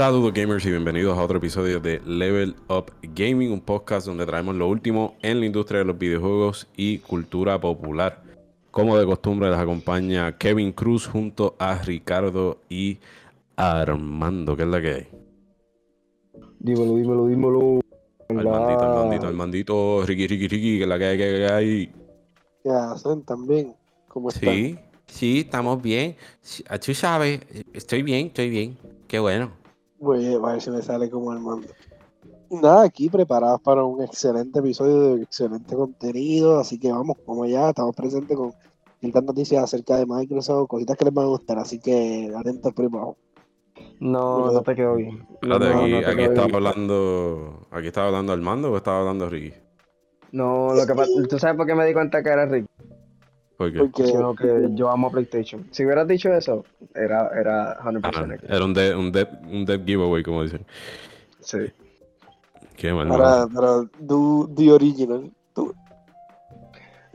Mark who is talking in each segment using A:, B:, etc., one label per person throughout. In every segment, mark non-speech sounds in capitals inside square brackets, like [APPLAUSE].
A: Saludos gamers y bienvenidos a otro episodio de Level Up Gaming, un podcast donde traemos lo último en la industria de los videojuegos y cultura popular. Como de costumbre les acompaña Kevin Cruz junto a Ricardo y Armando, ¿qué es la que hay?
B: Dímelo, dímelo, dímelo.
A: Armandito, Armandito, Armandito, Ricky, Ricky, Ricky, ¿qué es la que hay, qué es la que hay?
C: ¿Qué hacen también? ¿Cómo están?
A: Sí, sí, estamos bien. Tú sabes, estoy bien, estoy bien. Qué bueno.
C: Voy a ver si me sale como Armando. Nada, aquí preparados para un excelente episodio de excelente contenido. Así que vamos, como ya estamos presentes con ciertas noticias acerca de Microsoft, cositas que les van a gustar. Así que atentos abajo.
B: No, no te quedó bien. No,
A: aquí,
B: no te
A: aquí
B: quedó
A: estaba
B: bien.
A: hablando, aquí estaba hablando Armando o estaba hablando Ricky.
B: No, lo que pasa, ¿tú sabes por qué me di cuenta que era Rick?
A: ¿Por qué?
C: Porque
B: Sino que yo amo PlayStation. Si hubieras dicho eso, era, era 100%
A: Ah, era un dead, un, dead, un dead giveaway, como dicen.
B: Sí.
A: Qué mal.
C: para, para do the original. Tú-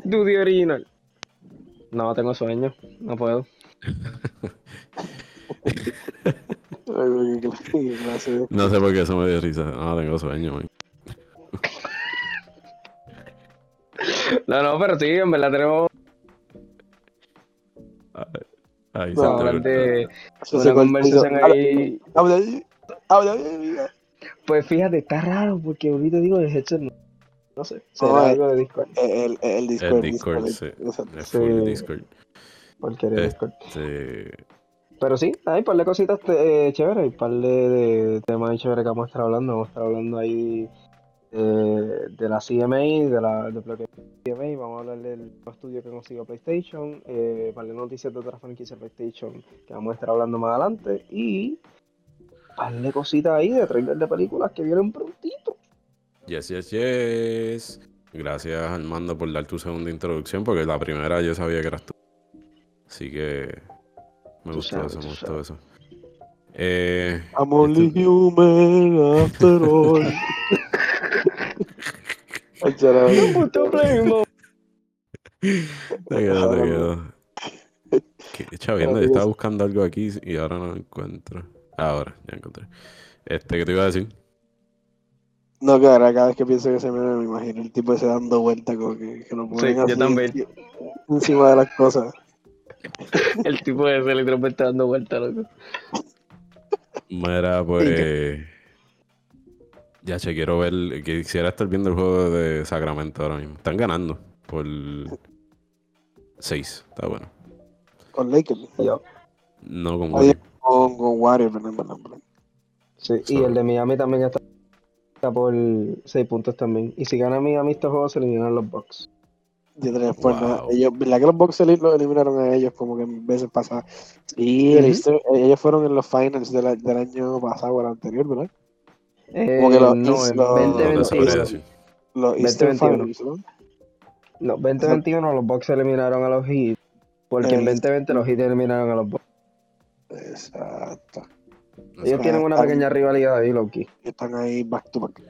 B: Duty original. No, tengo sueño. No puedo.
C: De- [LAUGHS] [LAUGHS]
A: No sé por qué eso me dio risa. No, tengo sueño, man.
B: No, no, pero sí, en verdad tenemos
A: Ahí
C: No,
A: se
B: que
A: te
B: hablar
A: cortó.
B: de
C: Eso se
B: una conversación ahí.
C: Habla, habla, habla.
B: Pues fíjate, está raro porque ahorita digo de headset no, no sé, será
C: eh.
B: algo de Discord.
C: El, el, el Discord.
A: El Discord, sí. Full
B: Sí.
A: Discord.
B: Porquería de
A: Eh.
B: Discord.
A: Este,
B: Pero sí, hay un par de cositas eh, chéveres, hay un par de, de temas chéveres que vamos a estar hablando. Vamos a estar hablando ahí eh, de la CMA, de la de CMA, vamos a hablar del nuevo estudio que consiguió PlayStation, eh, par de noticias de otras franquicias de PlayStation que vamos a estar hablando más adelante y de cositas ahí de trailers de películas que vienen prontito.
A: yes, yes, yes. Gracias, Armando, por dar tu segunda introducción, porque la primera yo sabía que eras tú. Así que me
B: Tú
A: gustó
B: sabes,
A: eso, me gustó
B: sabes.
A: eso. Eh,
C: I'm only
A: Esto-
C: human after all. [LAUGHS] [LAUGHS]
B: Puto primo. [LAUGHS]
A: te quedó, te quedó. Que- Chaviendo, yo estaba buscando algo aquí y ahora no lo encuentro. Ahora, ya encontré. Este, ¿qué te iba a decir?
C: No, cara, cada vez que pienso que se me me imagino el tipo ese dando vuelta como que, que lo ponen
B: Sí, yo también.
C: enci- encima de las cosas.
B: El tipo ese literalmente dando vuelta, loco.
A: Mira, pues. Ya che, quiero ver. Quisiera estar viendo el juego de Sacramento ahora mismo. Están ganando por 6. Está bueno.
C: Con Lakers.
B: Yo.
A: No con Warriors.
C: con, con Warriors.
B: Sí, y el de Miami también está, está por 6 puntos también. Y si gana Miami estos juegos, se eliminan los Bucks.
C: De tres,
A: Wow.
C: nada. Ellos, ¿verdad que los Bucks eli- lo eliminaron a ellos como que en veces pasadas? Y ellos fueron en los finals de la- del año pasado o el anterior, ¿verdad?
B: Eh,
C: Como que los-
B: no,
C: los-
A: No te sabría
B: 2021.
A: decir.
C: Los Easter
B: 2021.
C: Finals, ¿no?
B: No, 2021 los Bucks eliminaron a los Heat. Porque en
C: Eh,
B: 2020 los Heat eliminaron a los Bucks.
C: Exacto.
B: Ellos tienen una
C: están-
B: pequeña rivalidad ahí, Loki.
C: Están ahí back to back.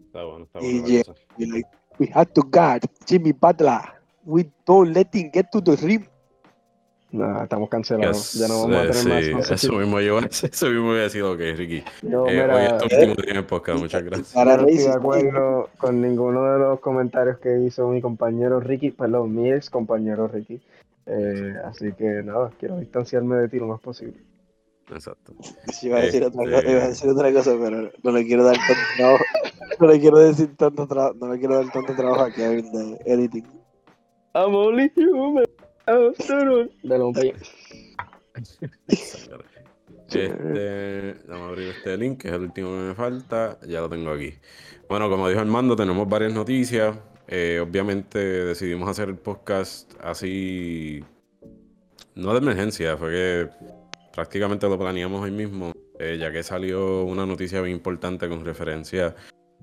A: Está bueno, está
C: Y
A: bueno. la
C: yeah. We like, we had to guard Jimmy Butler. We don't let him get to the rim.
B: Nah, estamos cancelados.
A: Yes,
B: Ya no vamos a
A: eh,
B: tener más.
A: sí,
B: no sé [LAUGHS]
A: eso mismo yo, eso mismo voy a decir, ok, Ricky.
B: Yo,
A: Eh,
B: mira,
A: hoy es tu último día en podcast, muchas gracias.
B: Yo no estoy de acuerdo con ninguno de los comentarios que hizo mi compañero Ricky, perdón, mi ex compañero Ricky. Eh, así que nada, quiero distanciarme de ti lo más posible.
A: Exacto.
C: Sí, iba a decir otra
A: Este-
C: cosa, iba a decir otra cosa, pero no le quiero dar tanto trabajo. [LAUGHS] No le quiero decir tanto trabajo, no le quiero dar tanto trabajo a Kevin de editing.
B: I'm only human. Dale un. [LAUGHS]
A: Este, vamos a abrir este link, que es el último que me falta. Ya lo tengo aquí. Bueno, como dijo Armando, tenemos varias noticias. Eh, obviamente decidimos hacer el podcast así, no de emergencia, fue que prácticamente lo planeamos hoy mismo, eh, ya que salió una noticia bien importante con referencia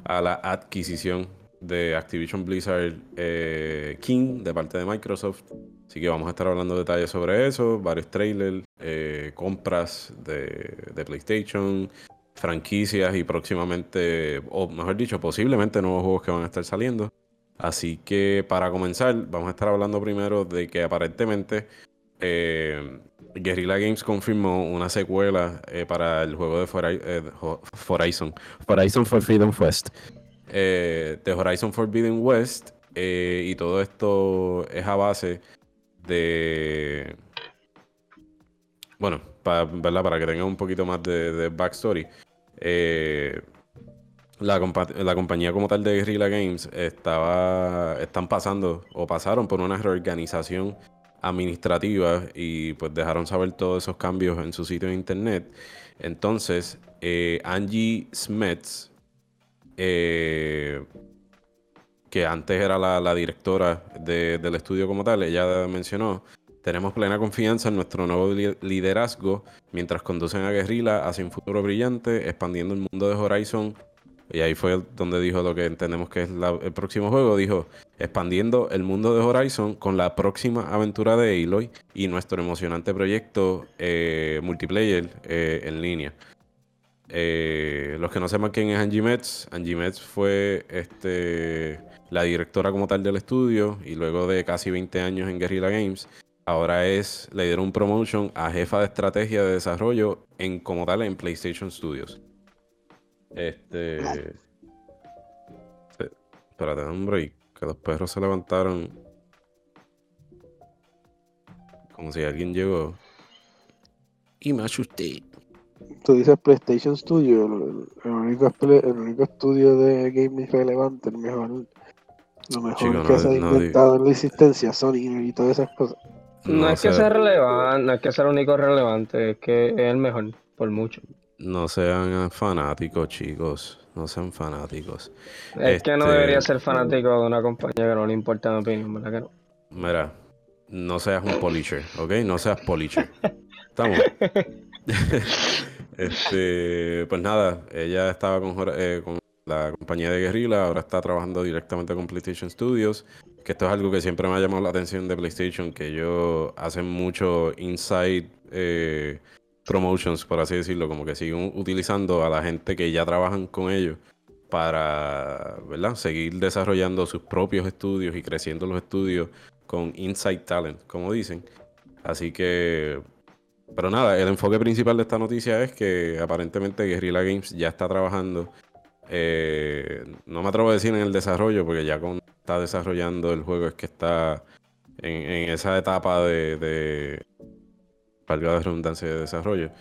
A: a la adquisición de Activision Blizzard eh, King de parte de Microsoft. Así que vamos a estar hablando detalles sobre eso, varios trailers, eh, compras de, de PlayStation, franquicias y próximamente, o mejor dicho, posiblemente nuevos juegos que van a estar saliendo. Así que para comenzar, vamos a estar hablando primero de que aparentemente eh, Guerrilla Games confirmó una secuela para el juego de Horizon. Horizon Forbidden West. Eh, de Horizon Forbidden West. eh, y todo esto es a base de. Bueno, pa- para que tengan un poquito más de, de backstory. Eh, la, la compañía como tal de Guerrilla Games estaba, están pasando o pasaron por una reorganización administrativa y pues dejaron saber todos esos cambios en su sitio de internet. Entonces, eh, Angie Smets, eh, que antes era la, directora de- del estudio como tal, ella mencionó, tenemos plena confianza en nuestro nuevo li- liderazgo mientras conducen a Guerrilla hacia un futuro brillante, expandiendo el mundo de Horizon. Y ahí fue donde dijo lo que entendemos que es el próximo juego. Dijo, expandiendo el mundo de Horizon con la próxima aventura de Aloy y nuestro emocionante proyecto eh, multiplayer eh, en línea. Eh, los que no sepan quién es Angie Metz, Angie Metz fue este, la directora como tal del estudio y luego de casi 20 años en Guerrilla Games, ahora es, le dieron un promotion a jefa de estrategia de desarrollo en como tal en PlayStation Studios. Este. Espérate, break. Que los perros se levantaron. Como si alguien llegó. Y me asusté.
C: Tú dices PlayStation Studio, el, el único, el único estudio de gaming relevante, el mejor, lo mejor
A: Chico,
C: que
A: no-
C: se ha
A: no
C: inventado en la existencia, Sony y todas esas cosas.
B: No, es que
A: se-
B: sea relevante, no es que sea el único relevante, es que es el mejor, por mucho.
A: no sean fanáticos, chicos. No sean fanáticos.
B: Es que no
A: Este-
B: debería ser fanático de una compañía que no le importa mi opinión, ¿verdad que no?
A: Mira, no seas un polisher, ¿ok? No seas polisher. [LAUGHS] Estamos. [LAUGHS] este, pues nada, ella estaba eh, con la compañía de Guerrilla, ahora está trabajando directamente con PlayStation Studios, que esto es algo que siempre me ha llamado la atención de PlayStation, que ellos hacen mucho inside eh, promotions, por así decirlo, como que siguen utilizando a la gente que ya trabajan con ellos para, ¿verdad? Seguir desarrollando sus propios estudios y creciendo los estudios con inside talent, como dicen. Así que, pero nada, el enfoque principal de esta noticia es que aparentemente Guerrilla Games ya está trabajando. eh, no me atrevo a decir en el desarrollo, porque ya con está desarrollando el juego es que está en, esa etapa de, de valga la redundancia de desarrollo.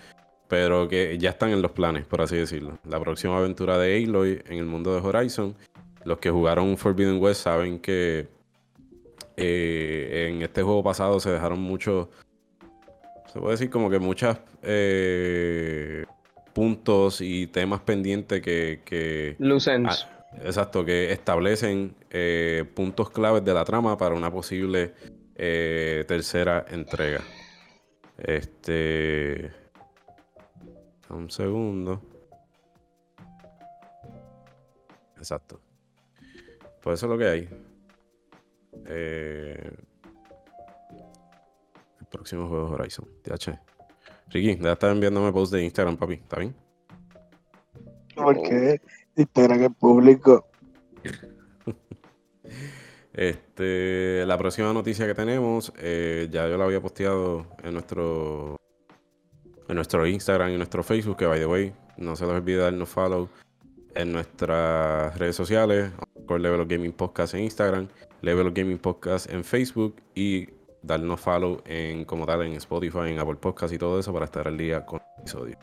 A: Pero que ya están en los planes, por así decirlo. La próxima aventura de Aloy en el mundo de Horizon. Los que jugaron Forbidden West saben que eh, en este juego pasado se dejaron muchos. Se puede decir como que muchos puntos y temas pendientes que, que
B: Loose ends.
A: Exacto, que establecen eh, puntos claves de la trama para una posible eh, tercera entrega. Este. Un segundo. Exacto. Pues eso es lo que hay. Eh, el próximo juego es Horizon. TH. Ricky, ya estás enviándome post de Instagram, papi. ¿Está bien?
C: Porque Instagram es público. [LAUGHS]
A: Este, la próxima noticia que tenemos, eh, ya yo la había posteado en nuestro en nuestro Instagram y nuestro Facebook, que by the way, no se les olvide darnos follow en nuestras redes sociales, por Level of Gaming Podcast en Instagram, Level of Gaming Podcast en Facebook y darnos follow en como tal en Spotify, en Apple Podcast y todo eso para estar al día con el episodio.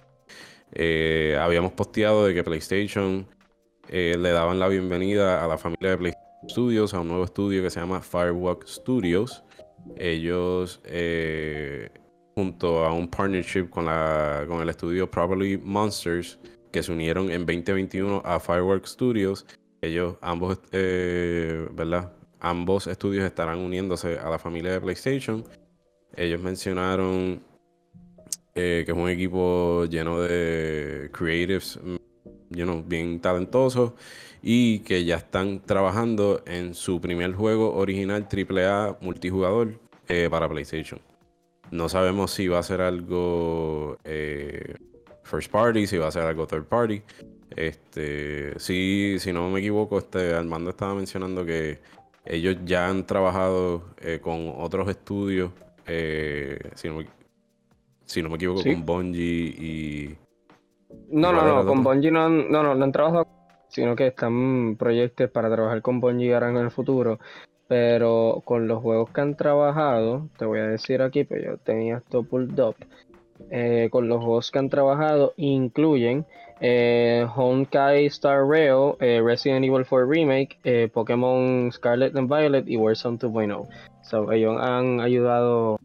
A: Eh, habíamos posteado de que PlayStation eh, le daban la bienvenida a la familia de PlayStation Studios, a un nuevo estudio que se llama Firewalk Studios. Ellos, eh, junto a un partnership con, la, con el estudio Probably Monsters, que se unieron en 2021 a Firework Studios, ellos ambos, ¿verdad? Ambos estudios estarán uniéndose a la familia de PlayStation. Ellos mencionaron eh, que es un equipo lleno de creatives, mm, you bien talentosos y que ya están trabajando en su primer juego original AAA multijugador eh, para PlayStation. No sabemos si va a ser algo eh, first party, si va a ser algo third party. Este, sí, si no me equivoco, este Armando estaba mencionando que ellos ya han trabajado eh, con otros estudios eh, si, no me, si no me equivoco,
B: Sí.
A: con Bungie y...
B: No,
A: ¿Cuál
B: no, no, con? Bungie no han, no, no, no han trabajado, sino que están proyectos para trabajar con Bungie ahora en el futuro. Pero con los juegos que han trabajado, te voy a decir aquí, pues yo tenía esto pulled up. eh, con los juegos que han trabajado incluyen eh, Honkai Star Rail, eh, Resident Evil 4 Remake, eh, Pokémon Scarlet and Violet y Warzone 2.0. So, ellos han ayudado,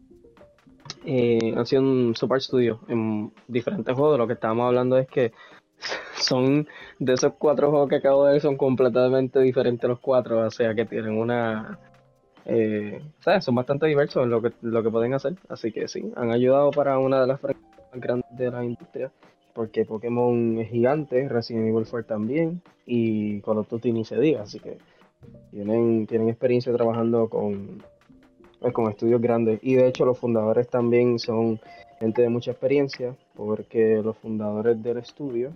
B: eh, han sido un super studio en diferentes juegos. Lo que estábamos hablando es que [LAUGHS] son de esos cuatro juegos que acabo de ver, son completamente diferentes los cuatro, o sea que tienen una... ¿sabes? Son bastante diversos en lo que, lo que pueden hacer, así que sí, han ayudado para una de las franquicias más grandes de la industria, porque Pokémon es gigante, Resident Evil 4 también, y Call of Duty diga, así que tienen, tienen experiencia trabajando con, pues, con estudios grandes, y de hecho los fundadores también son gente de mucha experiencia, porque los fundadores del estudio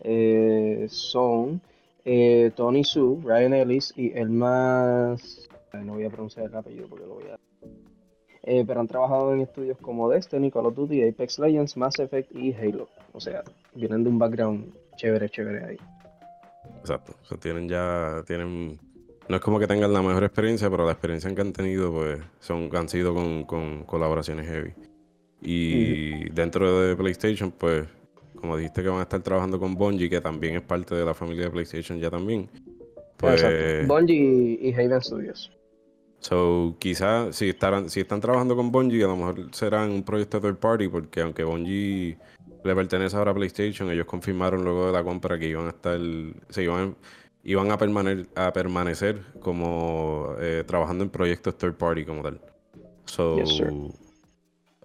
B: eh, son eh, Tony Su, Ryan Ellis y el más... No voy a pronunciar el apellido porque lo voy a... Eh, pero han trabajado en estudios como Destiny, Call of Duty, Apex Legends, Mass Effect y Halo. O sea, vienen de un background chévere, chévere ahí.
A: Exacto. O sea, tienen ya, tienen... No es como que tengan la mejor experiencia, pero la experiencia que han tenido, pues, son, han sido con, con colaboraciones heavy. Y dentro de PlayStation, pues, como dijiste que van a estar trabajando con Bungie, que también es parte de la familia de PlayStation ya también. Pues,
B: Exacto. Bungie y Haven Studios.
A: So, quizás si, estarán, si están trabajando con Bungie, a lo mejor serán un proyecto third party, porque aunque Bungie le pertenece ahora a PlayStation, ellos confirmaron luego de la compra que iban a estar, se iban, iban a, permanecer, a permanecer como eh, trabajando en proyectos third party como tal. So,
B: Yes,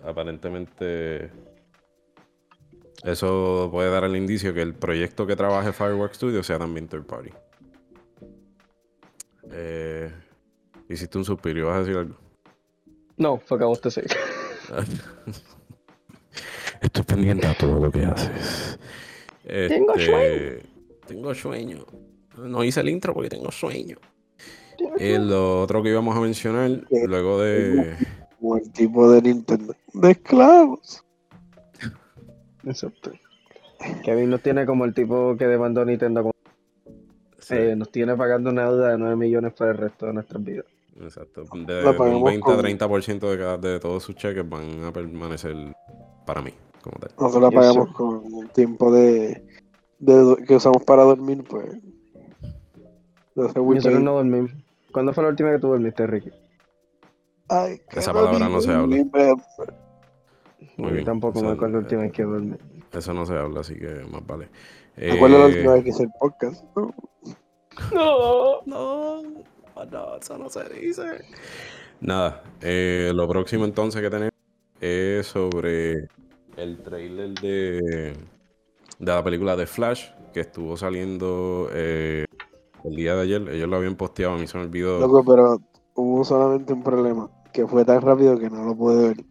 A: aparentemente eso puede dar el indicio que el proyecto que trabaje Fireworks Studios sea también third party. Eh, hiciste un suspiro, ¿vas a decir algo?
B: No, fue que vos te. [LAUGHS]
A: Estoy pendiente a todo lo que haces.
B: Tengo
A: Este, Tengo sueño. No hice el intro porque tengo sueño. Eh, lo otro que íbamos a mencionar, luego de...
C: Como el tipo de Nintendo. De esclavos.
B: Exacto. Kevin nos tiene como el tipo que demandó Nintendo. como-
A: sí,
B: eh, nos tiene pagando una deuda de 9 millones para el resto de nuestras vidas.
A: Exacto. De, un
C: pagamos
A: 20 a
C: con-
A: 30% de, cada, de todos sus cheques van a permanecer para mí, como tal.
C: Nosotros la pagamos con un tiempo de, de que usamos para dormir, pues.
B: Nosotros
C: WePay.
B: no dormimos. ¿Cuándo fue la última que tú dormiste, Ricky?
C: Ay,
A: Esa palabra no se habla. Muy bien.
B: tampoco
A: O
B: me acuerdo la última vez que dormí.
A: Eso no se habla, así que más vale.
C: ¿Te acuerdas la
A: Eh,
C: última vez que hice el podcast? No.
B: No.
A: No, [LAUGHS] no, eso no se dice. Nada, eh, lo próximo entonces que tenemos es sobre el trailer de, de la película de Flash, que estuvo saliendo eh, el día de ayer. Ellos lo habían posteado, a mí se me olvidó.
C: Loco, pero hubo solamente un problema. Que fue tan rápido que no lo pude ver.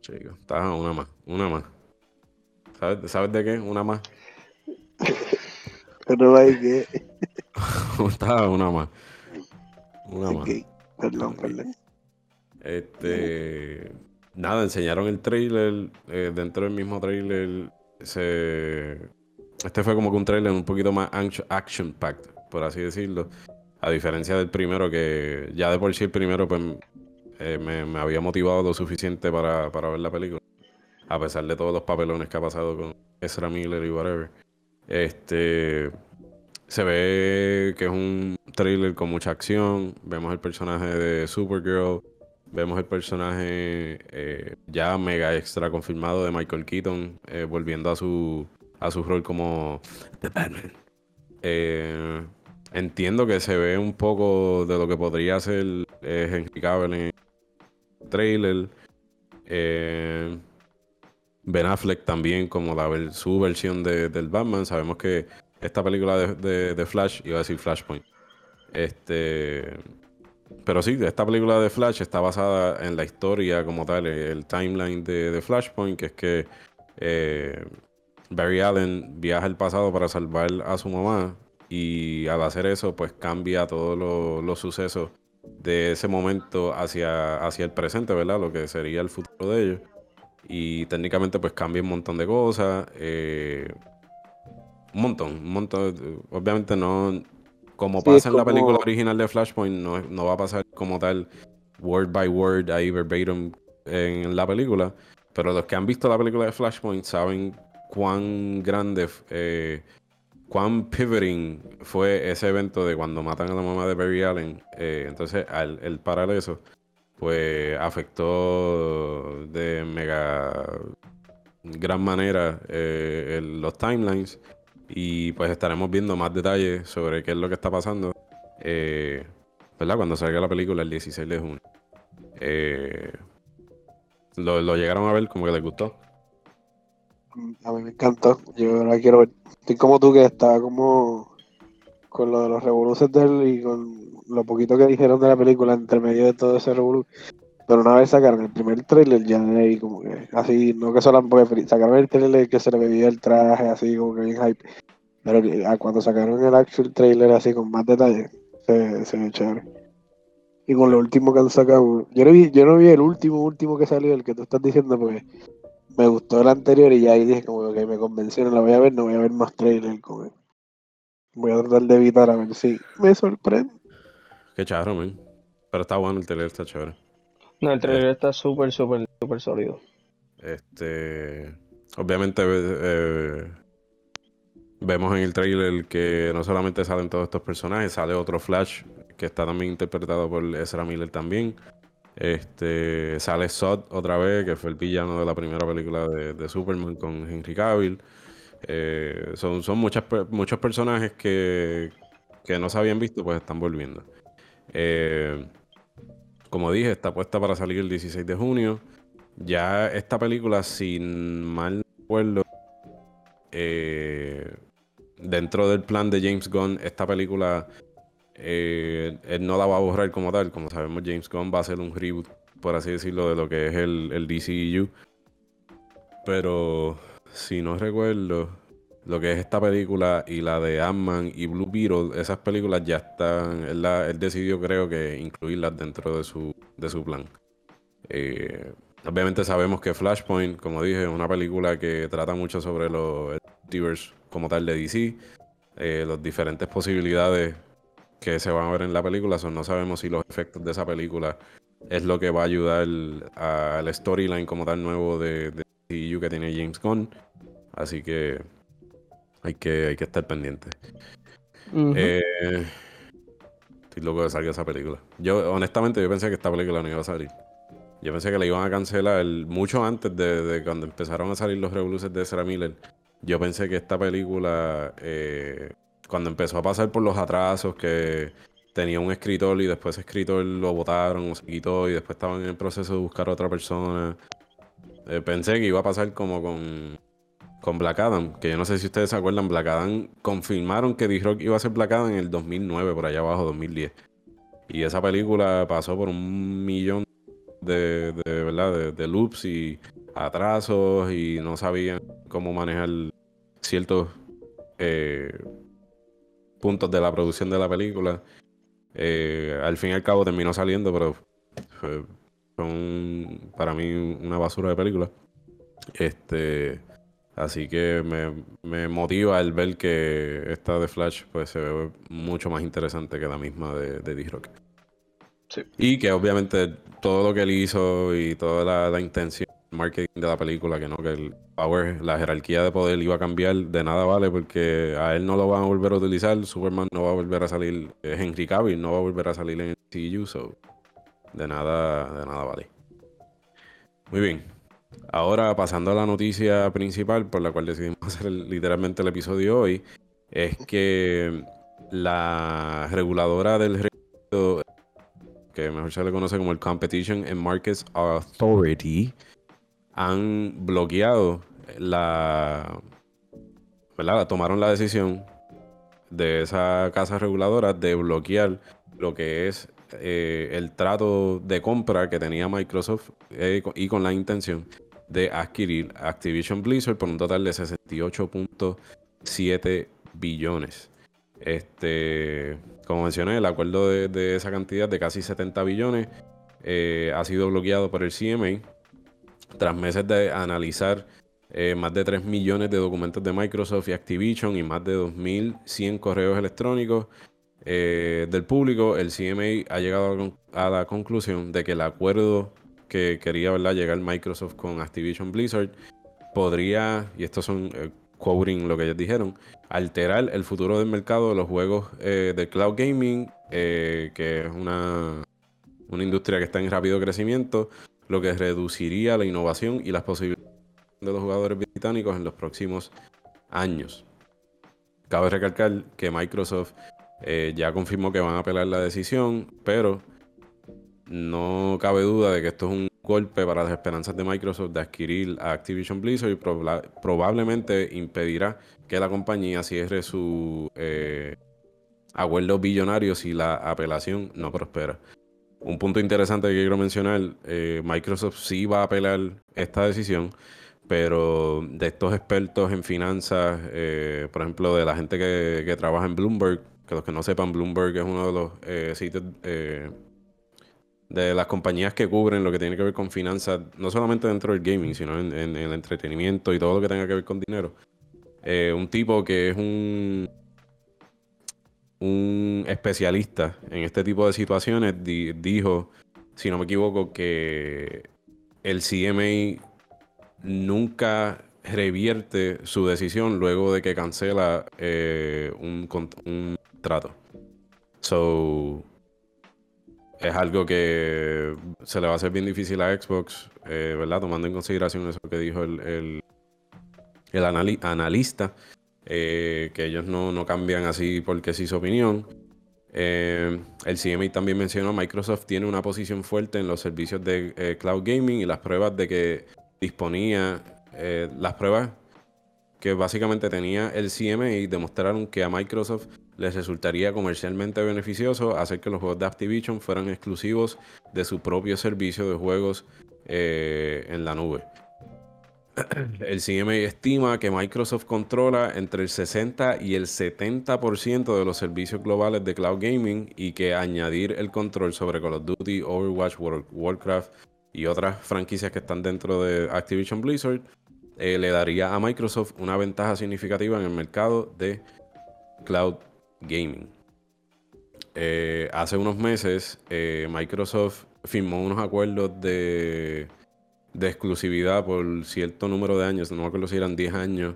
A: Chico, está una más, una más. ¿Sabes, ¿Sabes de qué? Una más. [LAUGHS]
C: Pero hay que. [LAUGHS]
A: Está una más. Una más.
C: Perdón, perdón.
A: Este. Nada, enseñaron el trailer. eh, dentro del mismo trailer se. Este fue como que un trailer un poquito más action packed, por así decirlo. A diferencia del primero, que ya de por sí el primero pues, eh, me, me había motivado lo suficiente para, para ver la película. A pesar de todos los papelones que ha pasado con Ezra Miller y whatever. Este. Se ve que es un trailer con mucha acción. Vemos el personaje de Supergirl. Vemos el personaje eh, ya mega extra confirmado de Michael Keaton, eh, volviendo a su, a su rol como The Batman. Eh, entiendo que se ve un poco de lo que podría ser Henry Cavill en el trailer. Ben Affleck también como la, su versión de- del Batman. Sabemos que esta película de- de Flash, iba a decir Flashpoint, este... Pero sí, esta película de Flash está basada en la historia como tal, el timeline de, Flashpoint, que es que eh, Barry Allen viaja al pasado para salvar a su mamá y al hacer eso pues cambia todos los, los sucesos de ese momento hacia, hacia el presente, ¿verdad? Lo que sería el futuro de ellos. Y técnicamente pues cambia un montón de cosas. eh, un montón, un montón. Obviamente no, como
C: Sí,
A: pasa en la película original de Flashpoint, no, no va a pasar como tal word by word ahí verbatim en la película. Pero los que han visto la película de Flashpoint saben cuán grande, eh, cuán pivoting fue ese evento de cuando matan a la mamá de Barry Allen. Eh, entonces, al el parar eso, pues afectó de mega gran manera eh, el- los timelines. Y pues estaremos viendo más detalles sobre qué es lo que está pasando. eh, ¿Verdad? Cuando salga la película el 16 de junio. Eh, lo, lo llegaron a ver como que les gustó.
C: A mí me encantó. Yo la quiero ver. Estoy como tú que estaba como con lo de los revoluciones de él y con lo poquito que dijeron de la película entre medio de todo ese revolú. Pero una vez sacaron el primer trailer ya ahí como que así, no que solo porque sacaron el trailer que se le veía el traje así como que bien hype. Pero ah, cuando sacaron el actual trailer así con más detalle, se, se ve chévere. Y con lo último que han sacado, yo no vi, yo no vi el último, último que salió, el que tú estás diciendo, porque me gustó el anterior y ya ahí dije como que me convenció, no la voy a ver, no voy a ver más trailer como voy a tratar de evitar a ver si me sorprende.
A: Qué charro, man. Pero está bueno el trailer, está chévere.
B: No, el trailer está súper, súper, súper sólido.
A: Este, obviamente eh, vemos en el trailer que no solamente salen todos estos personajes, sale otro Flash que está también interpretado por Ezra Miller también. Este, sale Zod otra vez, que fue el villano de la primera película de, de Superman con Henry Cavill. Eh, son son muchas, muchos personajes que, que no se habían visto, pues están volviendo. Eh, como dije, está puesta para salir el 16 de junio. Ya esta película, sin mal recuerdo, eh, dentro del plan de James Gunn, esta película eh, él no la va a borrar como tal. Como sabemos, James Gunn va a hacer un reboot, por así decirlo, de lo que es el, el DCEU. Pero si no recuerdo, lo que es esta película y la de Ant-Man y Blue Beetle, esas películas ya están. Él, decidió, creo que, incluirlas dentro de su, de su plan. Eh, obviamente sabemos que Flashpoint, como dije, es una película que trata mucho sobre los multiverse como tal de DC, eh, las diferentes posibilidades que se van a ver en la película. So, no sabemos si los efectos de esa película es lo que va a ayudar al storyline como tal nuevo de, de DCU que tiene James Gunn. Así que hay que, hay que estar pendiente.
B: Ujú.
A: Eh, estoy loco de salga esa película. Yo, honestamente, yo pensé que esta película no iba a salir. Yo pensé que la iban a cancelar mucho antes de, de cuando empezaron a salir los revoluciones de Sarah Miller. Yo pensé que esta película, eh, cuando empezó a pasar por los atrasos, que tenía un escritor y después ese escritor lo votaron o se quitó y después estaban en el proceso de buscar a otra persona. eh, pensé que iba a pasar como con, con Black Adam, que yo no sé si ustedes se acuerdan, Black Adam confirmaron que D-Rock iba a ser Black Adam en el 2009, por allá abajo, 2010. Y esa película pasó por un millón de, de, ¿verdad? de, loops y atrasos y no sabían cómo manejar ciertos eh, puntos de la producción de la película. Eh, al fin y al cabo terminó saliendo, pero fue, para mí una basura de película. Este, así que me, me motiva el ver que esta de Flash pues se ve mucho más interesante que la misma de, de D-Rock.
B: Sí.
A: Y que obviamente todo lo que él hizo y toda la, la intención, el marketing de la película, que no, que el power, la jerarquía de poder iba a cambiar, de nada vale porque a él no lo van a volver a utilizar, Superman no va a volver a salir, Henry Cavill no va a volver a salir en el CU, so de nada, de nada vale. Muy bien. Ahora pasando a la noticia principal por la cual decidimos [LAUGHS] hacer literalmente el episodio hoy, es que la reguladora del registro que mejor se le conoce como el Competition and Markets Authority, han bloqueado la. ¿Verdad? Tomaron la decisión de esa casa reguladora de bloquear lo que es eh, el trato de compra que tenía Microsoft eh, y con la intención de adquirir Activision Blizzard por un total de 68.7 billones. Este, como mencioné, el acuerdo de, esa cantidad de casi 70 billones eh, ha sido bloqueado por el CMA tras meses de analizar eh, más de 3 millones de documentos de Microsoft y Activision y más de 2.100 correos electrónicos eh, del público, el CMA ha llegado a la conclusión de que el acuerdo que quería ¿verdad? llegar Microsoft con Activision Blizzard podría, y estos son eh, quoting lo que ellos dijeron, alterar el futuro del mercado de los juegos de cloud gaming, que es una, una industria que está en rápido crecimiento, lo que reduciría la innovación y las posibilidades de los jugadores británicos en los próximos años. Cabe recalcar que Microsoft eh, ya confirmó que van a apelar la decisión, pero no cabe duda de que esto es un golpe para las esperanzas de Microsoft de adquirir a Activision Blizzard y probablemente impedirá que la compañía cierre su eh, acuerdo billonario si la apelación no prospera. Un punto interesante que quiero mencionar, eh, Microsoft sí va a apelar esta decisión, pero de estos expertos en finanzas, eh, por ejemplo, de la gente que, trabaja en Bloomberg, que los que no sepan, Bloomberg es uno de los sitios de las compañías que cubren lo que tiene que ver con finanzas, no solamente dentro del gaming, sino en, el entretenimiento y todo lo que tenga que ver con dinero. un tipo que es un, un especialista en este tipo de situaciones dijo, si no me equivoco, que el CMA nunca revierte su decisión luego de que cancela eh, un, un, trato. So, es algo que se le va a hacer bien difícil a Xbox, eh, ¿verdad? Tomando en consideración eso que dijo el, el, analista, eh, que ellos no, cambian así porque sí su opinión. el CMI también mencionó, Microsoft tiene una posición fuerte en los servicios de cloud gaming y las pruebas de que disponía eh, las pruebas que básicamente tenía el CMA demostraron que a Microsoft les resultaría comercialmente beneficioso hacer que los juegos de Activision fueran exclusivos de su propio servicio de juegos eh, en la nube. [CLEARS THROAT] El CMA estima que Microsoft controla entre el 60 y el 70% de los servicios globales de cloud gaming y que añadir el control sobre Call of Duty, Overwatch, Warcraft, y otras franquicias que están dentro de Activision Blizzard, eh, le daría a Microsoft una ventaja significativa en el mercado de cloud gaming. Eh, hace unos meses eh, Microsoft firmó unos acuerdos de, de, exclusividad por cierto número de años, no me acuerdo si eran 10 años,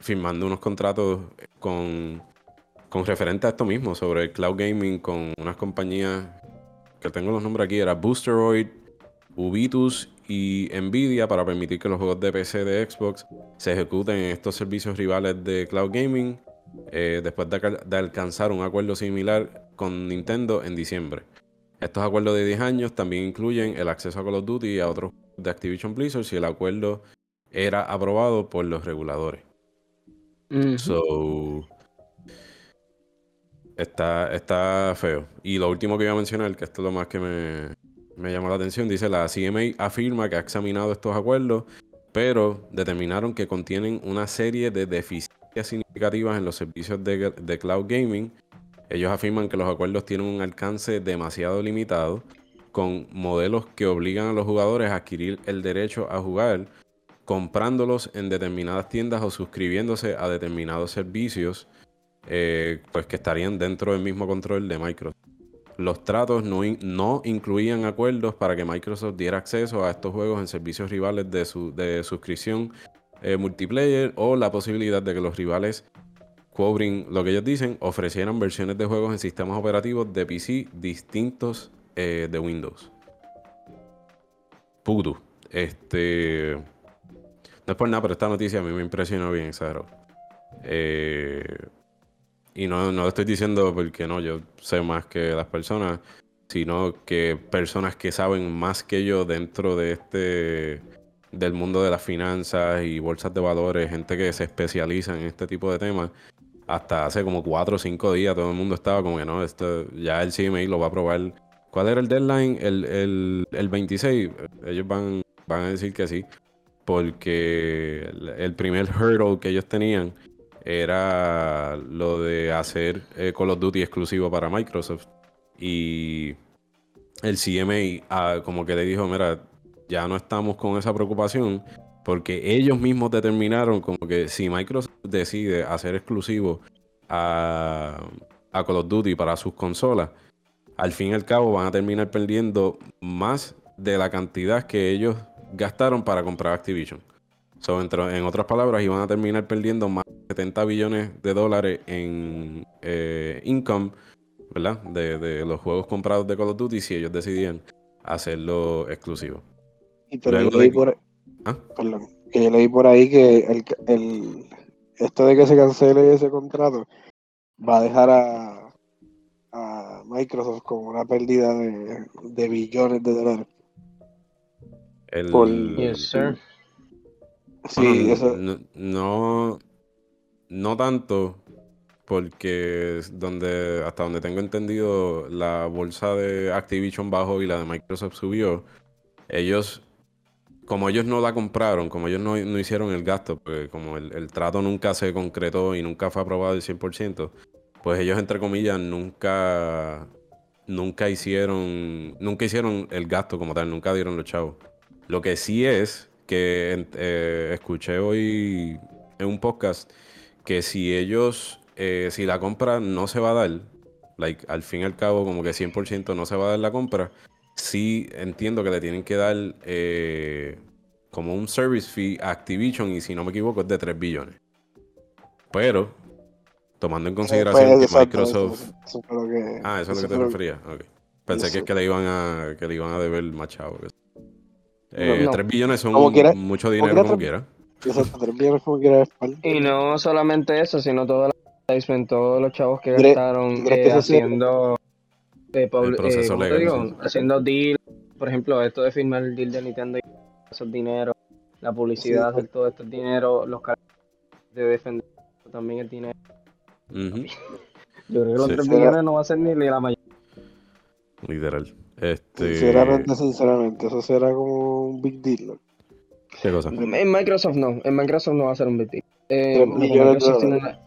A: firmando unos contratos con, con referente a esto mismo, sobre el cloud gaming con unas compañías que tengo los nombres aquí, era Boosteroid, Ubitus y Nvidia para permitir que los juegos de PC de Xbox se ejecuten en estos servicios rivales de cloud gaming eh, después de, alcanzar un acuerdo similar con Nintendo en diciembre. Estos acuerdos de 10 años también incluyen el acceso a Call of Duty y a otros de Activision Blizzard si el acuerdo era aprobado por los reguladores. So, Está, está feo. Y lo último que iba a mencionar, que esto es lo más que me, me llamó la atención, dice la CMA afirma que ha examinado estos acuerdos, pero determinaron que contienen una serie de deficiencias significativas en los servicios de, cloud gaming. Ellos afirman que los acuerdos tienen un alcance demasiado limitado, con modelos que obligan a los jugadores a adquirir el derecho a jugar comprándolos en determinadas tiendas o suscribiéndose a determinados servicios eh, pues que estarían dentro del mismo control de Microsoft. Los tratos no, incluían acuerdos para que Microsoft diera acceso a estos juegos en servicios rivales de suscripción eh, multiplayer o la posibilidad de que los rivales, covering lo que ellos dicen, ofrecieran versiones de juegos en sistemas operativos de PC distintos eh, de Windows. Puto. Este. No es por nada, pero esta noticia a mí me impresionó bien, exagerado. Eh, y no, no lo estoy diciendo porque no, yo sé más que las personas, sino que personas que saben más que yo dentro de este del mundo de las finanzas y bolsas de valores, gente que se especializa en este tipo de temas. Hasta hace como cuatro o cinco días todo el mundo estaba como que no, esto, ya el CMA lo va a probar. ¿Cuál era el deadline? El, el, el 26. Ellos van, van a decir que sí. Porque el primer hurdle que ellos tenían era lo de hacer eh, Call of Duty exclusivo para Microsoft. Y el CMA ah, como que le dijo, mira, ya no estamos con esa preocupación porque ellos mismos determinaron como que si Microsoft decide hacer exclusivo a, Call of Duty para sus consolas, al fin y al cabo van a terminar perdiendo más de la cantidad que ellos gastaron para comprar Activision. en otras palabras, iban a terminar perdiendo más de 70 billones de dólares en eh, income, ¿verdad? De, los juegos comprados de Call of Duty si ellos decidían hacerlo exclusivo.
C: Y yo leí, por, ¿Ah? que yo leí por ahí que el, esto de que se cancele ese contrato va a dejar a, a Microsoft con una pérdida de, de billones de dólares.
A: El...
B: Yes, sir.
A: Sí, eso... no, no, tanto, porque donde hasta donde tengo entendido la bolsa de Activision bajó y la de Microsoft subió. Ellos, como ellos no la compraron, como ellos no, hicieron el gasto, porque como el, el, trato nunca se concretó y nunca fue aprobado al 100%, pues ellos entre comillas nunca nunca hicieron nunca hicieron el gasto como tal, nunca dieron los chavos. Lo que sí es que eh, escuché hoy en un podcast que si ellos, eh, si la compra no se va a dar, like, al fin y al cabo como que 100% no se va a dar la compra, sí entiendo que le tienen que dar eh, como un service fee a Activision y si no me equivoco es de 3 billones. Pero, tomando en consideración que Microsoft... ah, eso es lo que te refería. Pensé que, es que le iban a que le iban a deber más chavo. Eh, 3 billones son mucho dinero como quiera.
C: Exacto, 3 billones como quiera.
B: Y no solamente eso, sino toda la todos los chavos que gastaron eh, haciendo eh, el proceso eh, legal, digo? haciendo deal, por ejemplo, esto de firmar el deal de Nintendo y esos dinero, la publicidad, hacer todo este dinero, los de defender también el dinero. [LAUGHS] Yo creo que los 3 billones no va a ser ni la mayoría.
A: Literal. Este...
C: Sinceramente, sinceramente, eso será como un big deal.
A: ¿Qué cosa?
B: En Microsoft no, en Microsoft no va a ser un big deal. Eh, 3 billones de dólares.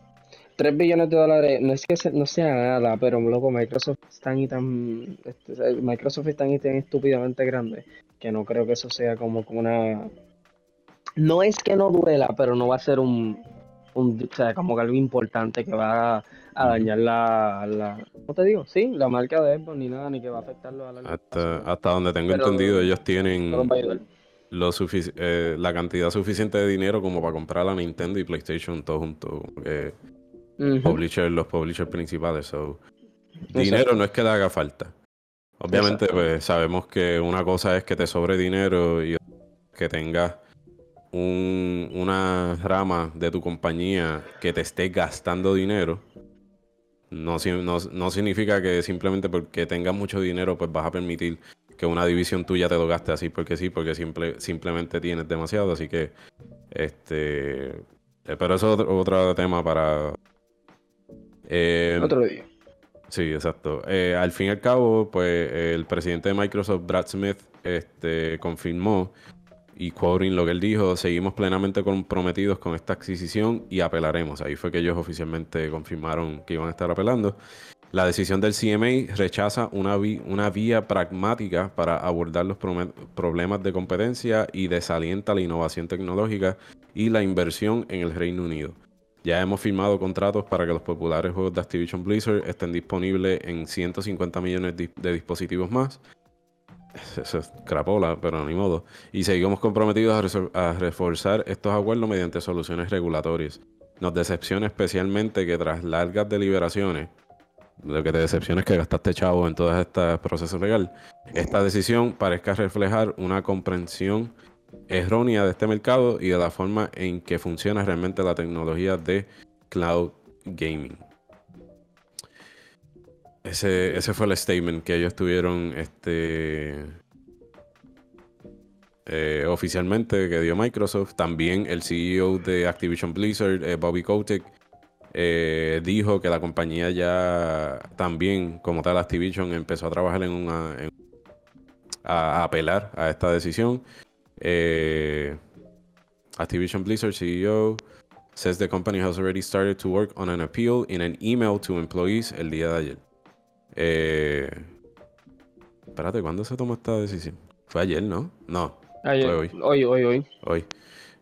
B: 3 billones de dólares, no es que no sea nada, pero loco, Microsoft es tan y tan. Este, Microsoft es tan y tan estúpidamente grande que no creo que eso sea como una. No es que no duela, pero no va a ser un, un o sea, como algo importante que va a, a dañar la, la, ¿cómo te digo? Sí, la marca de Xbox ni nada, ni que va a afectarlo a la
A: hasta, hasta donde tengo entendido, ellos tienen lo eh, la cantidad suficiente de dinero como para comprar la Nintendo y PlayStation todo junto. Los publishers principales. So. Dinero no es que le haga falta. Obviamente, pues sabemos que una cosa es que te sobre dinero y que tengas un, una rama de tu compañía que te esté gastando dinero no, no, significa que simplemente porque tengas mucho dinero, pues vas a permitir que una división tuya te lo gaste así porque sí, porque simple, simplemente tienes demasiado. Así que, este. Eh, pero eso es otro, tema para.
B: Eh, otro día.
A: Sí, exacto. Eh, al fin y al cabo, pues el presidente de Microsoft, Brad Smith, este, confirmó y quoting lo que él dijo, seguimos plenamente comprometidos con esta adquisición y apelaremos. Ahí fue que ellos oficialmente confirmaron que iban a estar apelando. La decisión del CMA rechaza una, una vía pragmática para abordar los problemas de competencia y desalienta la innovación tecnológica y la inversión en el Reino Unido. Ya hemos firmado contratos para que los populares juegos de Activision Blizzard estén disponibles en 150 millones de dispositivos más eso es crapola, pero ni modo. Y seguimos comprometidos a, reforzar estos acuerdos mediante soluciones regulatorias. Nos decepciona especialmente que tras largas deliberaciones, lo que te decepciona es que gastaste chavo en todo este proceso legal, esta decisión parezca reflejar una comprensión errónea de este mercado y de la forma en que funciona realmente la tecnología de cloud gaming. Ese, ese fue el statement que ellos tuvieron este, eh, oficialmente que dio Microsoft. También el CEO de Activision Blizzard, eh, Bobby Kotick, eh, dijo que la compañía ya también, como tal Activision, empezó a trabajar en una... a, apelar a esta decisión. Activision Blizzard CEO says the company has already started to work on an appeal in an email to employees el día de ayer. Eh, espérate, ¿cuándo se tomó esta decisión? Fue ayer, ¿no? No,
B: Ayer,
A: Fue hoy.
B: hoy, hoy, hoy.
A: hoy.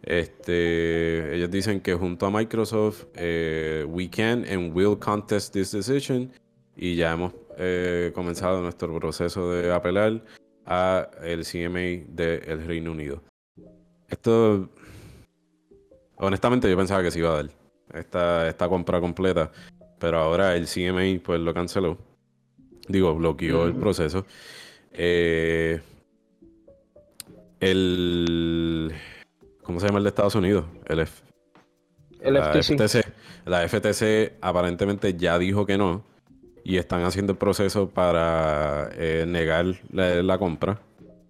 A: Este, ellos dicen que junto a Microsoft, eh, we can and will contest this decision y ya hemos eh, comenzado nuestro proceso de apelar a el CMA del Reino Unido. Esto, honestamente, yo pensaba que se iba a dar esta, esta compra completa, pero ahora el CMA pues lo canceló. Digo, bloqueó el proceso. Eh, el. ¿Cómo se llama el de Estados Unidos? El, F-
B: El
A: la
B: FTC.
A: FTC. La FTC aparentemente ya dijo que no. Y están haciendo el proceso para eh, negar la, la compra.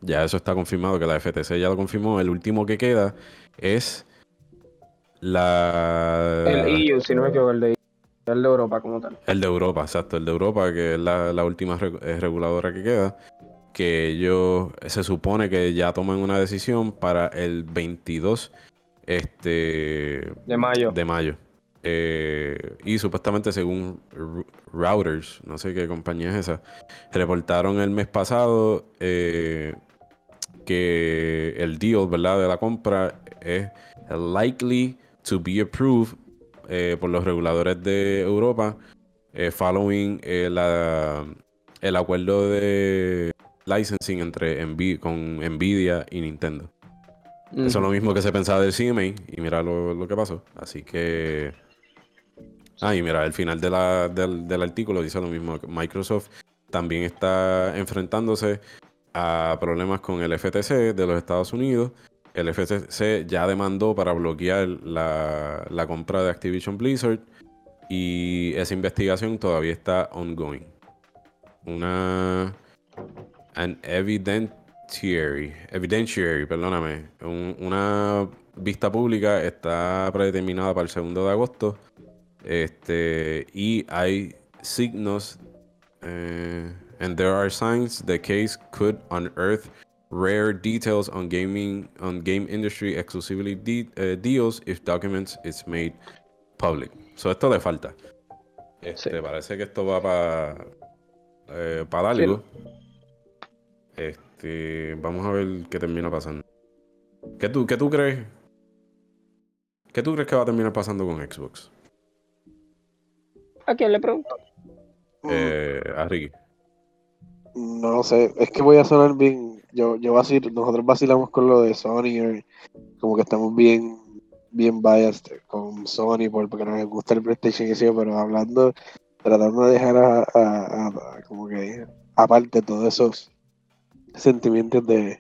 A: Ya eso está confirmado, que la FTC ya lo confirmó. El último que queda es la...
B: El EU, si no me equivoco, el de, el de Europa como tal.
A: El de Europa, exacto, el de Europa, que es la, la última eh, reguladora que queda, que ellos se supone que ya toman una decisión para el 22 este,
B: De mayo.
A: de mayo. Eh, y supuestamente según Routers, no sé qué compañía es esa, reportaron el mes pasado eh, que el deal, ¿verdad? De la compra es likely to be approved eh, por los reguladores de Europa following la- el acuerdo de licensing entre Nvi- con Nvidia y Nintendo. Eso es lo mismo que se pensaba del CMA y mira lo, lo que pasó. Así que... Ah, y mira, el final del, del artículo dice lo mismo. Microsoft también está enfrentándose a problemas con el FTC de los Estados Unidos. El FTC ya demandó para bloquear la, la compra de Activision Blizzard y esa investigación todavía está ongoing. Una... An evidentiary, evidentiary, perdóname. un- una vista pública está predeterminada para el segundo de agosto. Este, y hay signos eh, and there are signs the case could unearth rare details on gaming on game industry exclusively de- eh, deals if documents is made public. So esto le falta. Este,
B: Sí.
A: parece que esto va para para algo. Este, vamos a ver qué termina pasando. ¿Qué tú, qué tú crees? ¿Qué tú crees que va a terminar pasando con Xbox?
B: ¿A quién le pregunto?
C: Mm,
A: Eh, a Ricky.
C: No sé, es que voy a sonar bien. Yo, yo vacilo, nosotros vacilamos con lo de Sony, eh, como que estamos bien, bien biased con Sony por- porque nos gusta el PlayStation y eso, pero hablando, tratando de dejar a, a- a- a- como que aparte todos esos sentimientos de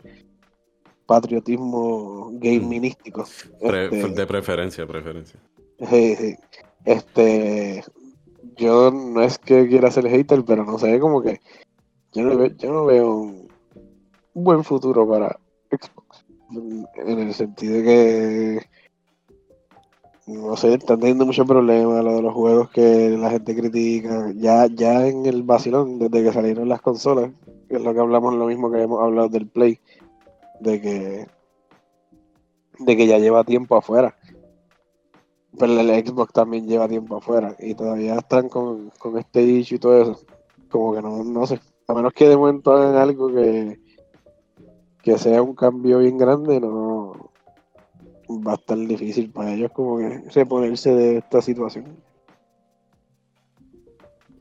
C: patriotismo gaminístico.
A: Pre-
C: este,
A: de preferencia, preferencia.
C: Sí, sí. Este, yo no es que quiera ser hater, pero no sé, como que yo no, ve- yo no veo un, un buen futuro para Xbox. En el sentido de que, no sé, están teniendo muchos problemas, lo de los juegos que la gente critica. Ya, ya en el vacilón, desde que salieron las consolas, que es lo que hablamos, lo mismo que hemos hablado del Play, de que, de que ya lleva tiempo afuera. Pero el Xbox también lleva tiempo afuera y todavía están con, con este issue y todo eso. Como que no, no sé. A menos que de momento hagan algo que, que sea un cambio bien grande, no va a estar difícil para ellos como que reponerse de esta situación.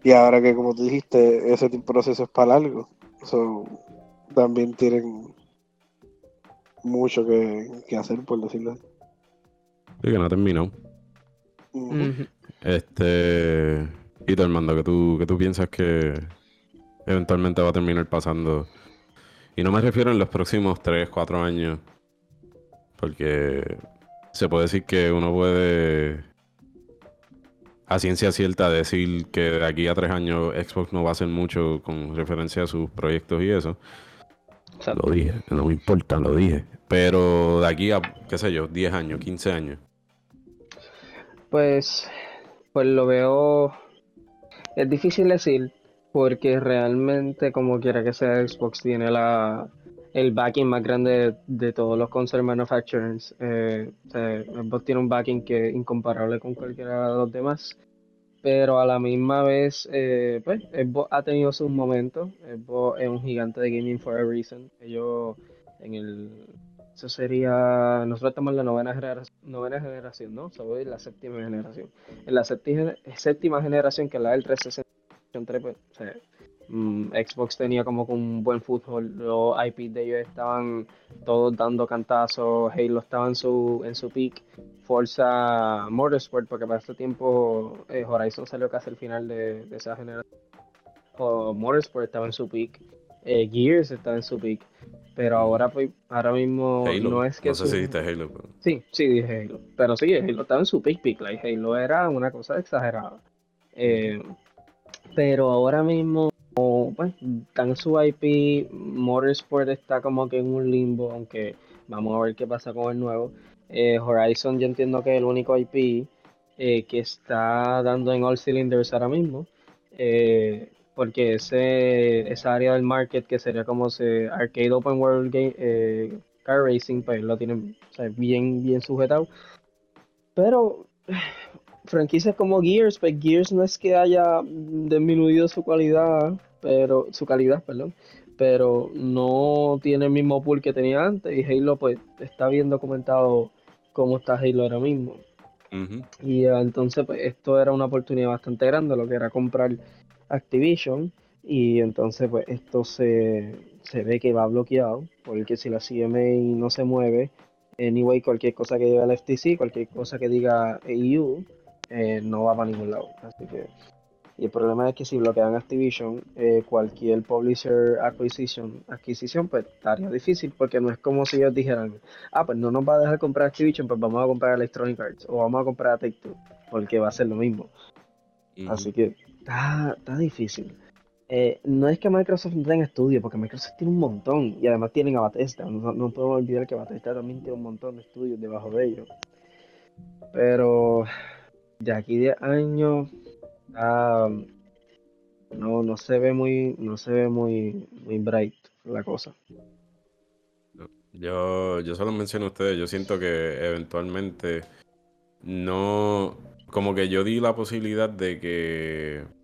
C: Y ahora que como tú dijiste, ese proceso es para largo. So, también tienen mucho que, que hacer, por decirlo así.
A: Sí, que no ha Este. Y tú, Armando, que tú, que tú piensas que eventualmente va a terminar pasando. Y no me refiero en los próximos 3, 4 años. Porque se puede decir que uno puede a ciencia cierta decir que de aquí a 3 años Xbox no va a hacer mucho con referencia a sus proyectos y eso.
B: Exacto.
A: Lo dije, no me importa, lo dije. Pero de aquí a, qué sé yo, 10 años, 15 años.
B: Pues, pues lo veo. Es difícil decir, porque realmente, como quiera que sea, Xbox tiene la el backing más grande de, todos los console manufacturers. Eh, Xbox tiene un backing que es incomparable con cualquiera de los demás. Pero a la misma vez, eh, pues, Xbox ha tenido sus momentos. Xbox es un gigante de gaming for a reason. Ellos en el eso sería, nosotros estamos en la novena generación, novena generación ¿no? Soy la séptima generación. En la séptima, generación, que es la del 360, pues, mm, Xbox tenía como un buen fútbol, los IP de ellos estaban todos dando cantazos, Halo estaba en su, en su peak, Forza Motorsport, porque para este tiempo eh, Horizon salió casi al final de, esa generación, o Motorsport estaba en su peak, eh, Gears estaba en su peak. Pero ahora, pues, ahora mismo no es que.
A: No sé si dijiste Halo. Pero...
B: Sí, sí dije Halo. Pero sí, Halo estaba en su peak peak. Like, Halo era una cosa exagerada. Eh, pero ahora mismo, pues, tan su IP. Motorsport está como que en un limbo. Aunque vamos a ver qué pasa con el nuevo. Eh, Horizon, yo entiendo que es el único IP eh, que está dando en all cylinders ahora mismo. Eh, porque ese, esa área del market que sería como se arcade open world game, eh, car racing, pues lo tienen bien, bien sujetado. Pero [SIGHS] franquicias como Gears, pues Gears no es que haya disminuido su calidad, pero su calidad, perdón, pero no tiene el mismo pool que tenía antes y Halo pues está bien documentado cómo está Halo ahora mismo. Y entonces pues esto era una oportunidad bastante grande, lo que era comprar Activision y entonces pues esto se, ve que va bloqueado porque si la CMA no se mueve, anyway cualquier cosa que diga el FTC, cualquier cosa que diga EU, eh, no va para ningún lado. Así que y el problema es que si bloquean Activision, eh, cualquier publisher acquisition, adquisición, pues estaría difícil, porque no es como si ellos dijeran, ah, pues no nos va a dejar comprar Activision, pues vamos a comprar Electronic Arts, o vamos a comprar a Take Two, porque va a ser lo mismo. Así que Está, difícil. Eh, no es que Microsoft no tenga estudios, porque Microsoft tiene un montón y además tienen a Bethesda. No, no podemos olvidar que Bethesda también tiene un montón de estudios debajo de ellos. Pero de aquí de años no, no se ve muy, no se ve muy, muy bright la cosa.
A: Yo, yo solo menciono a ustedes, yo siento que eventualmente no, como que yo di la posibilidad de que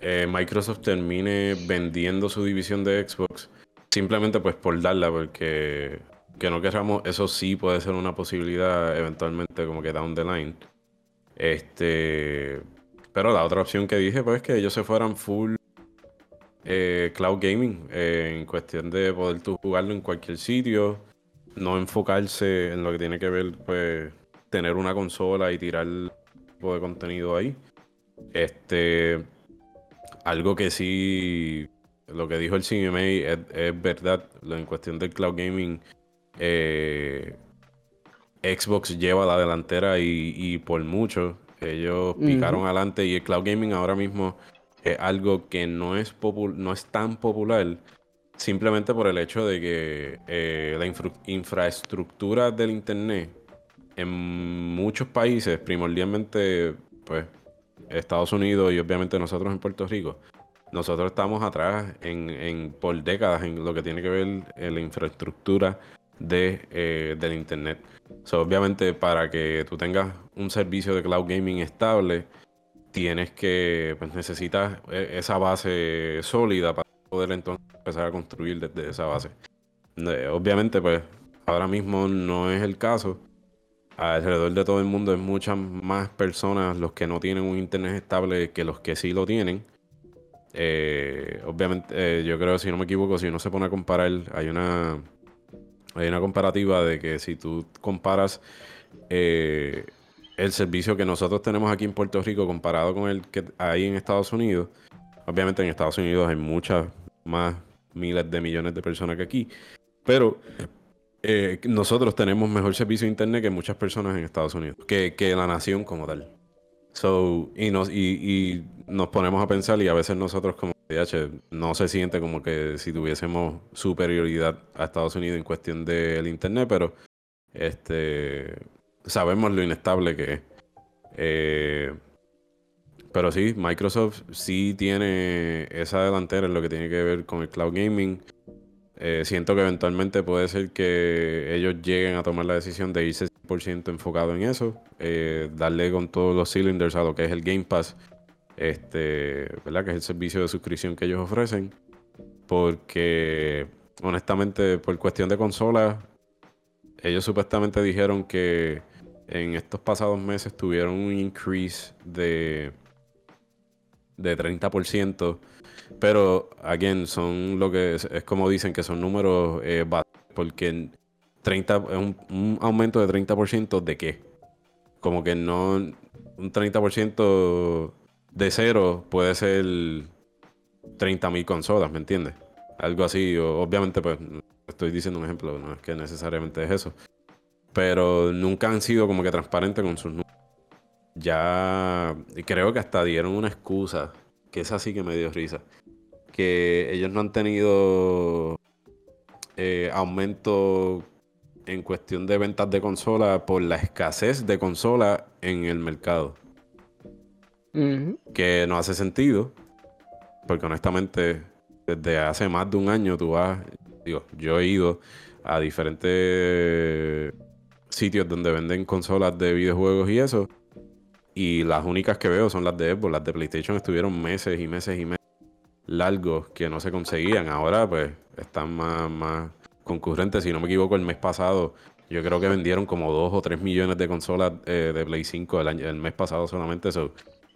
A: eh, Microsoft termine vendiendo su división de Xbox simplemente pues por darla, porque que no queramos, eso sí puede ser una posibilidad eventualmente como que down the line. Este, pero la otra opción que dije pues es que ellos se fueran full eh, cloud gaming eh, en cuestión de poder tú jugarlo en cualquier sitio, no enfocarse en lo que tiene que ver pues tener una consola y tirar tipo de contenido ahí. Este, algo que sí, lo que dijo el CMA es, verdad, en cuestión del cloud gaming, eh, Xbox lleva la delantera y, por mucho. Ellos picaron adelante y el cloud gaming ahora mismo es algo que no es, no es tan popular simplemente por el hecho de que eh, la infraestructura del Internet en muchos países, primordialmente, pues, Estados Unidos y obviamente nosotros en Puerto Rico, nosotros estamos atrás en, por décadas en lo que tiene que ver en la infraestructura de, eh, del Internet. obviamente, para que tú tengas un servicio de cloud gaming estable, tienes que, pues necesitas e, esa base sólida para poder entonces empezar a construir desde esa base. Obviamente, pues ahora mismo no es el caso alrededor de todo el mundo hay muchas más personas los que no tienen un internet estable que los que sí lo tienen. Eh, obviamente, eh, yo creo, si no me equivoco, si uno se pone a comparar, hay una, hay una comparativa de que si tú comparas eh, el servicio que nosotros tenemos aquí en Puerto Rico comparado con el que hay en Estados Unidos, obviamente en Estados Unidos hay muchas más miles de millones de personas que aquí, pero eh, nosotros tenemos mejor servicio de internet que muchas personas en Estados Unidos, que, la nación como tal. So, y, nos, y, nos ponemos a pensar y a veces nosotros como DH no se siente como que si tuviésemos superioridad a Estados Unidos en cuestión del internet, pero este sabemos lo inestable que es. Eh, pero sí, Microsoft sí tiene esa delantera en lo que tiene que ver con el cloud gaming. Eh, siento que eventualmente puede ser que ellos lleguen a tomar la decisión de irse 100% enfocado en eso, eh, darle con todos los cylinders a lo que es el Game Pass, este, ¿verdad? Que es el servicio de suscripción que ellos ofrecen, porque honestamente por cuestión de consolas, ellos supuestamente dijeron que en estos pasados meses tuvieron un increase de, de 30%, pero, again, son lo que es, como dicen que son números eh, porque 30, es un, un, aumento de 30% de qué? Como que no, un 30% de cero puede ser 30.000 consolas, ¿me entiendes? Algo así, obviamente pues estoy diciendo un ejemplo, no es que necesariamente es eso pero nunca han sido como que transparentes con sus números. Ya creo que hasta dieron una excusa, que es así que me dio risa, que ellos no han tenido eh, aumento en cuestión de ventas de consola por la escasez de consola en el mercado. Que no hace sentido, porque honestamente desde hace más de un año tú vas, digo, yo he ido a diferentes sitios donde venden consolas de videojuegos y eso. Y las únicas que veo son las de Xbox. Las de PlayStation estuvieron meses y meses y meses largos que no se conseguían. Ahora pues están más, más concurrentes. Si no me equivoco, el mes pasado yo creo que vendieron como 2 o 3 millones de consolas eh, de Play 5 el, año, el mes pasado solamente. eso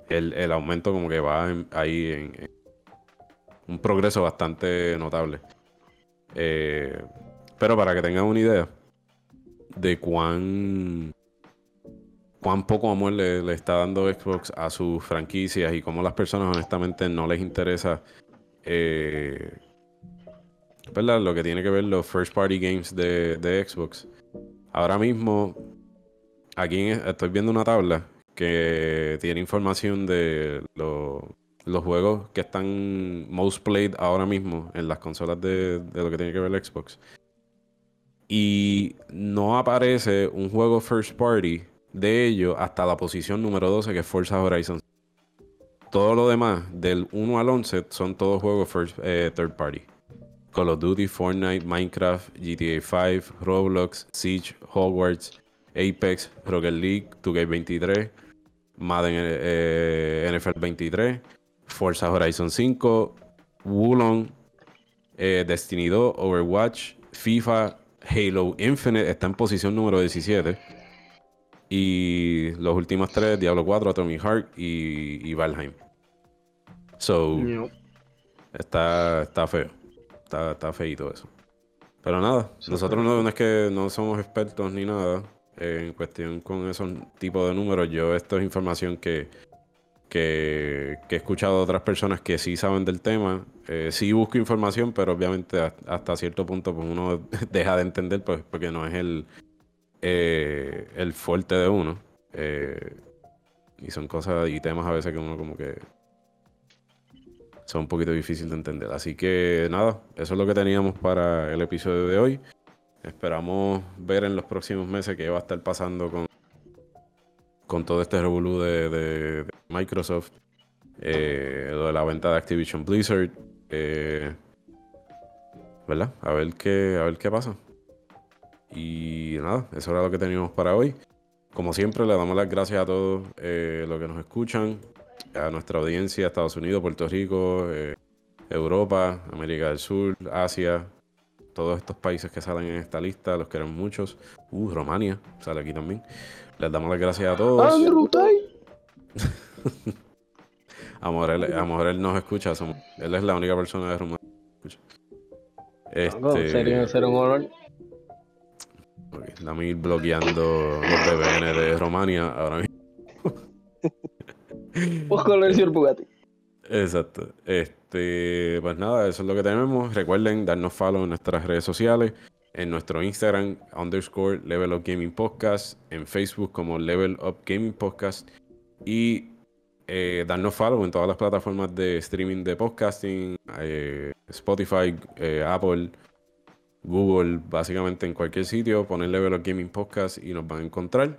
A: el, el, aumento como que va ahí en, un progreso bastante notable. Eh, pero para que tengan una idea, de cuán, cuán poco amor le, está dando Xbox a sus franquicias y cómo las personas honestamente no les interesa eh, lo que tiene que ver los first party games de, Xbox. Ahora mismo, aquí estoy viendo una tabla que tiene información de los juegos que están most played ahora mismo en las consolas de, de lo que tiene que ver Xbox y no aparece un juego first party de ellos hasta la posición número 12 que es Forza Horizon. Todo lo demás, del 1 al 11, son todos juegos first, eh, third party. Call of Duty, Fortnite, Minecraft, GTA 5, Roblox, Siege, Hogwarts, Apex, Rocket League, 2K23, Madden eh, NFL 23, Forza Horizon 5, Wulong, eh, Destiny 2, Overwatch, FIFA, Halo Infinite está en posición número 17. Y los últimos tres, Diablo 4, Atomic Heart y, y Valheim. So, está, está feo. Está, está feito eso. Pero nada, nosotros no, es que no somos expertos ni nada en cuestión con esos tipos de números. Yo, esto es información que, que, he escuchado de otras personas que sí saben del tema. Eh, sí busco información, pero obviamente hasta cierto punto pues uno [LAUGHS] deja de entender pues, porque no es el, eh, el fuerte de uno. Eh, y son cosas y temas a veces que uno como que son un poquito difíciles de entender. Así que nada, eso es lo que teníamos para el episodio de hoy. Esperamos ver en los próximos meses qué va a estar pasando con con todo este revolú de, Microsoft, eh, lo de la venta de Activision Blizzard, ¿verdad? A ver qué, a ver qué pasa. Y nada, eso era lo que teníamos para hoy. Como siempre, le damos las gracias a todos eh, los que nos escuchan, a nuestra audiencia, Estados Unidos, Puerto Rico, Europa, América del Sur, Asia, todos estos países que salen en esta lista, los queremos muchos. Uh, Romania sale aquí también. Les damos las gracias a todos. a [LAUGHS] Morel, él nos escucha. él es la única persona de Rumania que escucha.
B: Este, sería ser un honor.
A: Okay, estamos ir bloqueando los BBN de Romania ahora mismo. [LAUGHS]
B: Ojo el señor Bugatti.
A: Exacto. Este, pues nada, eso es lo que tenemos. Recuerden darnos follow en nuestras redes sociales en nuestro Instagram, underscore Level Up Gaming Podcast, en Facebook como Level Up Gaming Podcast y eh, darnos follow en todas las plataformas de streaming de podcasting, eh, Spotify, eh, Apple, Google, básicamente en cualquier sitio, poner Level Up Gaming Podcast y nos van a encontrar.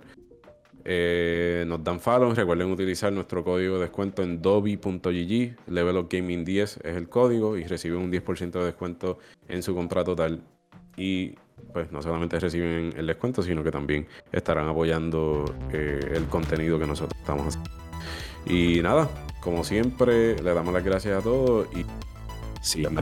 A: eh, nos dan follow. Recuerden utilizar nuestro código de descuento en dobi.gg. Level of Gaming 10 es el código y reciben un 10% de descuento en su contrato total. Y pues no solamente reciben el descuento, sino que también estarán apoyando eh, el contenido que nosotros estamos haciendo. Y nada, como siempre, le damos las gracias a todos y sigan.